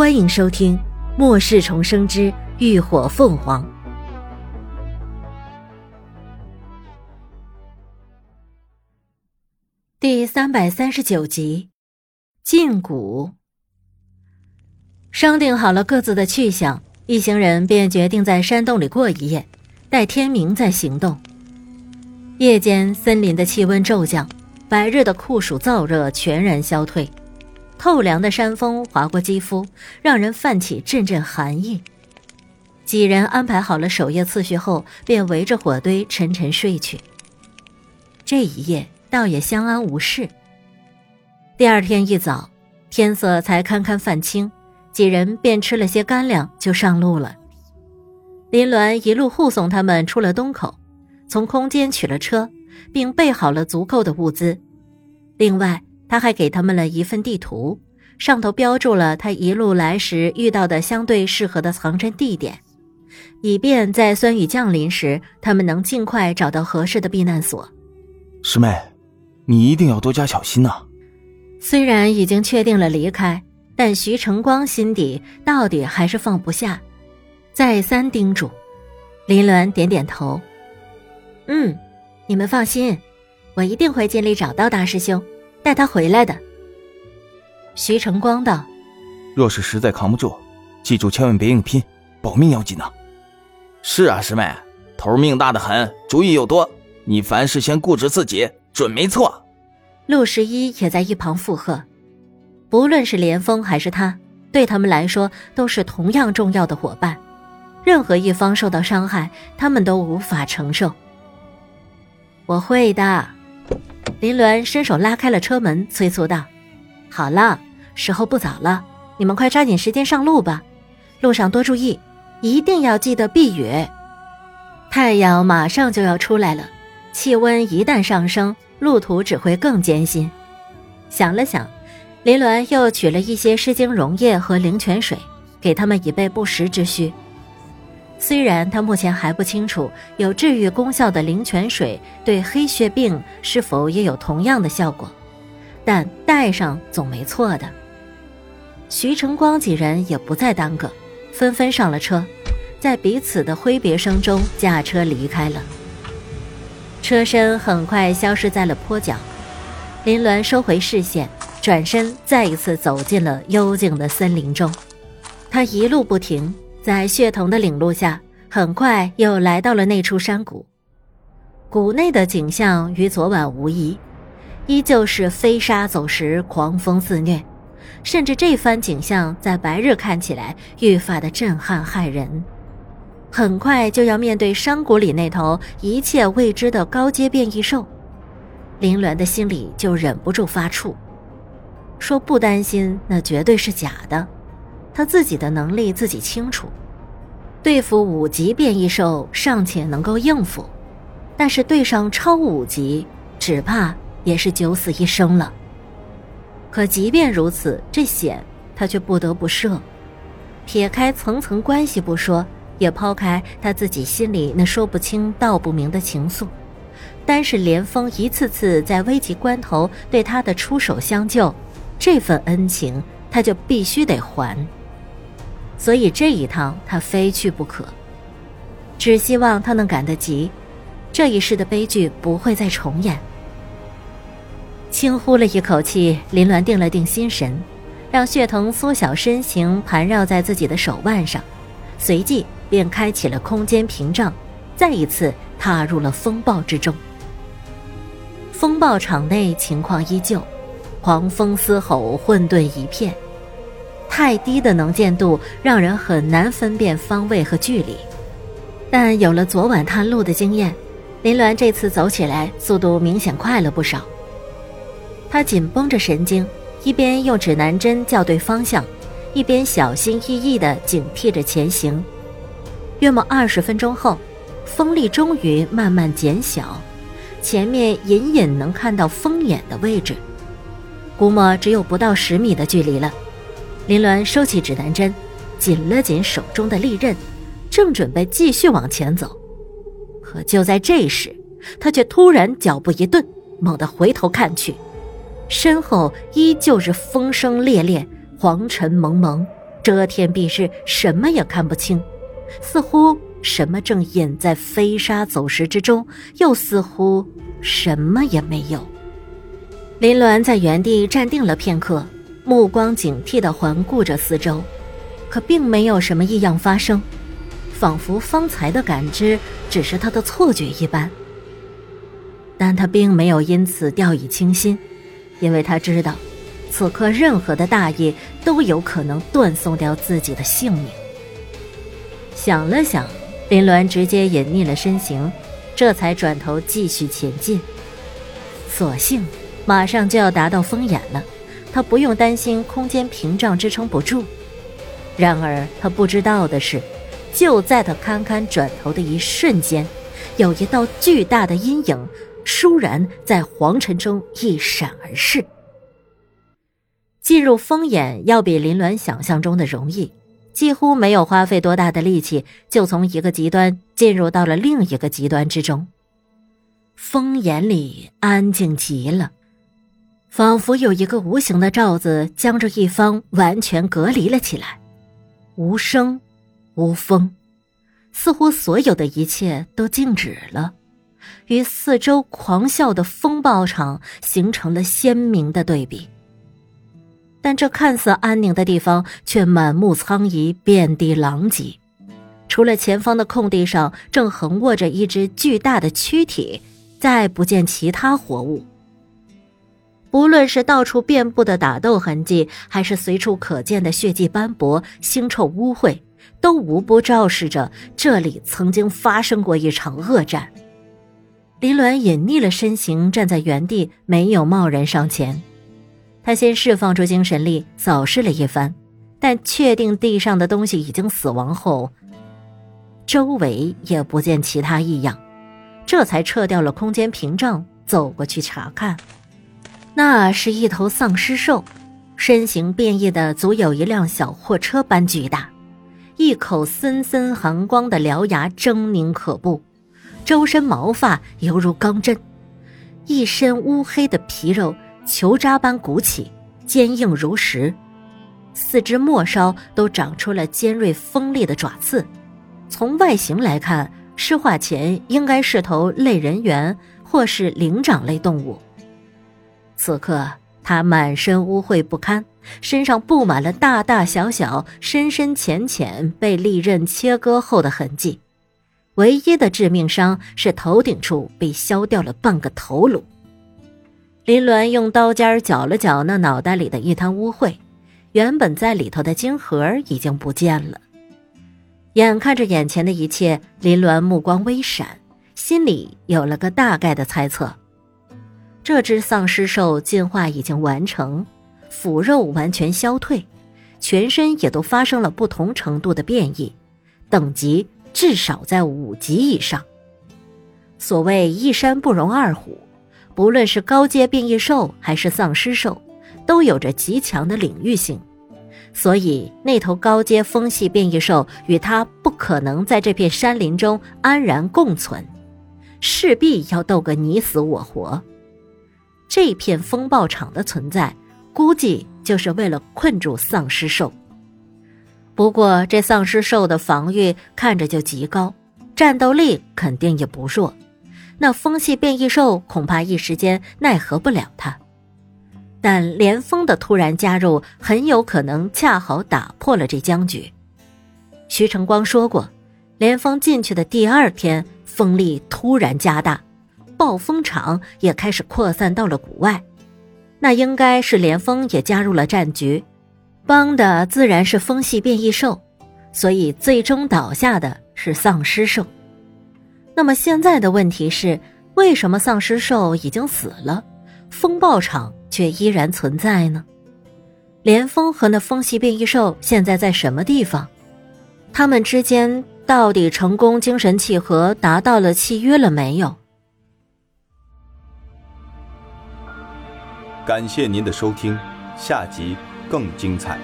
欢迎收听《末世重生之浴火凤凰》第三百三十九集。禁蛊。商定好了各自的去向，一行人便决定在山洞里过一夜，待天明再行动。夜间，森林的气温骤降，白日的酷暑燥热全然消退。透凉的山风划过肌肤，让人泛起阵阵寒意。几人安排好了守夜次序后，便围着火堆沉沉睡去。这一夜倒也相安无事。第二天一早，天色才堪堪泛青，几人便吃了些干粮，就上路了。林鸾一路护送他们出了东口，从空间取了车，并备好了足够的物资。另外，他还给他们了一份地图，上头标注了他一路来时遇到的相对适合的藏身地点，以便在酸雨降临时，他们能尽快找到合适的避难所。师妹，你一定要多加小心呐！虽然已经确定了离开，但徐成光心底到底还是放不下，再三叮嘱。林鸾点点头：“嗯，你们放心，我一定会尽力找到大师兄。”带他回来的。徐成光道：“若是实在扛不住，记住千万别硬拼，保命要紧呐。”是啊，师妹，头命大的很，主意又多，你凡事先顾着自己，准没错。陆十一也在一旁附和：“不论是连峰还是他，对他们来说都是同样重要的伙伴，任何一方受到伤害，他们都无法承受。”我会的。林鸾伸手拉开了车门，催促道：“好了，时候不早了，你们快抓紧时间上路吧。路上多注意，一定要记得避雨。太阳马上就要出来了，气温一旦上升，路途只会更艰辛。”想了想，林鸾又取了一些湿精溶液和灵泉水，给他们以备不时之需。虽然他目前还不清楚有治愈功效的灵泉水对黑血病是否也有同样的效果，但带上总没错的。徐成光几人也不再耽搁，纷纷上了车，在彼此的挥别声中驾车离开了。车身很快消失在了坡角，林鸾收回视线，转身再一次走进了幽静的森林中。他一路不停。在血统的领路下，很快又来到了那处山谷。谷内的景象与昨晚无异，依旧是飞沙走石、狂风肆虐，甚至这番景象在白日看起来愈发的震撼骇人。很快就要面对山谷里那头一切未知的高阶变异兽，林鸾的心里就忍不住发怵。说不担心，那绝对是假的。他自己的能力自己清楚，对付五级变异兽尚且能够应付，但是对上超五级，只怕也是九死一生了。可即便如此，这险他却不得不涉。撇开层层关系不说，也抛开他自己心里那说不清道不明的情愫，单是连峰一次次在危急关头对他的出手相救，这份恩情他就必须得还。所以这一趟他非去不可，只希望他能赶得及，这一世的悲剧不会再重演。轻呼了一口气，林鸾定了定心神，让血藤缩小身形盘绕在自己的手腕上，随即便开启了空间屏障，再一次踏入了风暴之中。风暴场内情况依旧，狂风嘶吼，混沌一片。太低的能见度让人很难分辨方位和距离，但有了昨晚探路的经验，林鸾这次走起来速度明显快了不少。他紧绷着神经，一边用指南针校对方向，一边小心翼翼地警惕着前行。约莫二十分钟后，风力终于慢慢减小，前面隐隐能看到风眼的位置，估摸只有不到十米的距离了。林鸾收起指南针，紧了紧手中的利刃，正准备继续往前走，可就在这时，他却突然脚步一顿，猛地回头看去，身后依旧是风声烈烈，黄尘蒙蒙，遮天蔽日，什么也看不清，似乎什么正隐在飞沙走石之中，又似乎什么也没有。林鸾在原地站定了片刻，目光警惕地环顾着四周，可并没有什么异样发生，仿佛方才的感知只是他的错觉一般。但他并没有因此掉以轻心，因为他知道。此刻，任何的大意都有可能断送掉自己的性命。想了想，林鸾直接隐匿了身形，这才转头继续前进。所幸，马上就要达到风眼了，他不用担心空间屏障支撑不住。然而，他不知道的是，就在他堪堪转头的一瞬间，有一道巨大的阴影倏然在黄尘中一闪而逝。进入风眼要比林鸾想象中的容易，几乎没有花费多大的力气，就从一个极端进入到了另一个极端之中。风眼里安静极了，仿佛有一个无形的罩子将这一方完全隔离了起来，无声，无风，似乎所有的一切都静止了，与四周狂啸的风暴场形成了鲜明的对比。但这看似安宁的地方，却满目苍夷，遍地狼藉。除了前方的空地上正横卧着一只巨大的躯体，再不见其他活物。不论是到处遍布的打斗痕迹，还是随处可见的血迹斑驳、腥臭污秽，都无不昭示着这里曾经发生过一场恶战。林鸾隐匿了身形，站在原地，没有贸然上前。他先释放出精神力，扫视了一番，但确定地上的东西已经死亡后，周围也不见其他异样，这才撤掉了空间屏障，走过去查看。那是一头丧尸兽，身形变异的足有一辆小货车般巨大，一口森森寒光的獠牙狰狞可怖，周身毛发犹如钢针，一身乌黑的皮肉。球渣般鼓起，坚硬如石，四肢末梢都长出了尖锐锋利的爪刺。从外形来看，尸化前应该是头类人猿或是灵长类动物。此刻，他满身污秽不堪，身上布满了大大小小、深深浅浅被利刃切割后的痕迹，唯一的致命伤是头顶处被削掉了半个头颅。林鸾用刀尖搅了搅那脑袋里的一滩污秽，原本在里头的金盒已经不见了。眼看着眼前的一切，林鸾目光微闪，心里有了个大概的猜测：这只丧尸兽进化已经完成，腐肉完全消退，全身也都发生了不同程度的变异，等级至少在五级以上。所谓一山不容二虎。不论是高阶变异兽还是丧尸兽，都有着极强的领域性，所以那头高阶风系变异兽与它不可能在这片山林中安然共存，势必要斗个你死我活。这片风暴场的存在，估计就是为了困住丧尸兽。不过这丧尸兽的防御看着就极高，战斗力肯定也不弱。那风系变异兽恐怕一时间奈何不了他，但连峰的突然加入很有可能恰好打破了这僵局。徐成光说过，连峰进去的第二天，风力突然加大，暴风场也开始扩散到了谷外，那应该是连峰也加入了战局，帮的自然是风系变异兽，所以最终倒下的是丧尸兽。那么现在的问题是，为什么丧尸兽已经死了，风暴场却依然存在呢？连峰和那风系变异兽现在在什么地方？他们之间到底成功精神契合，达到了契约了没有？感谢您的收听，下集更精彩。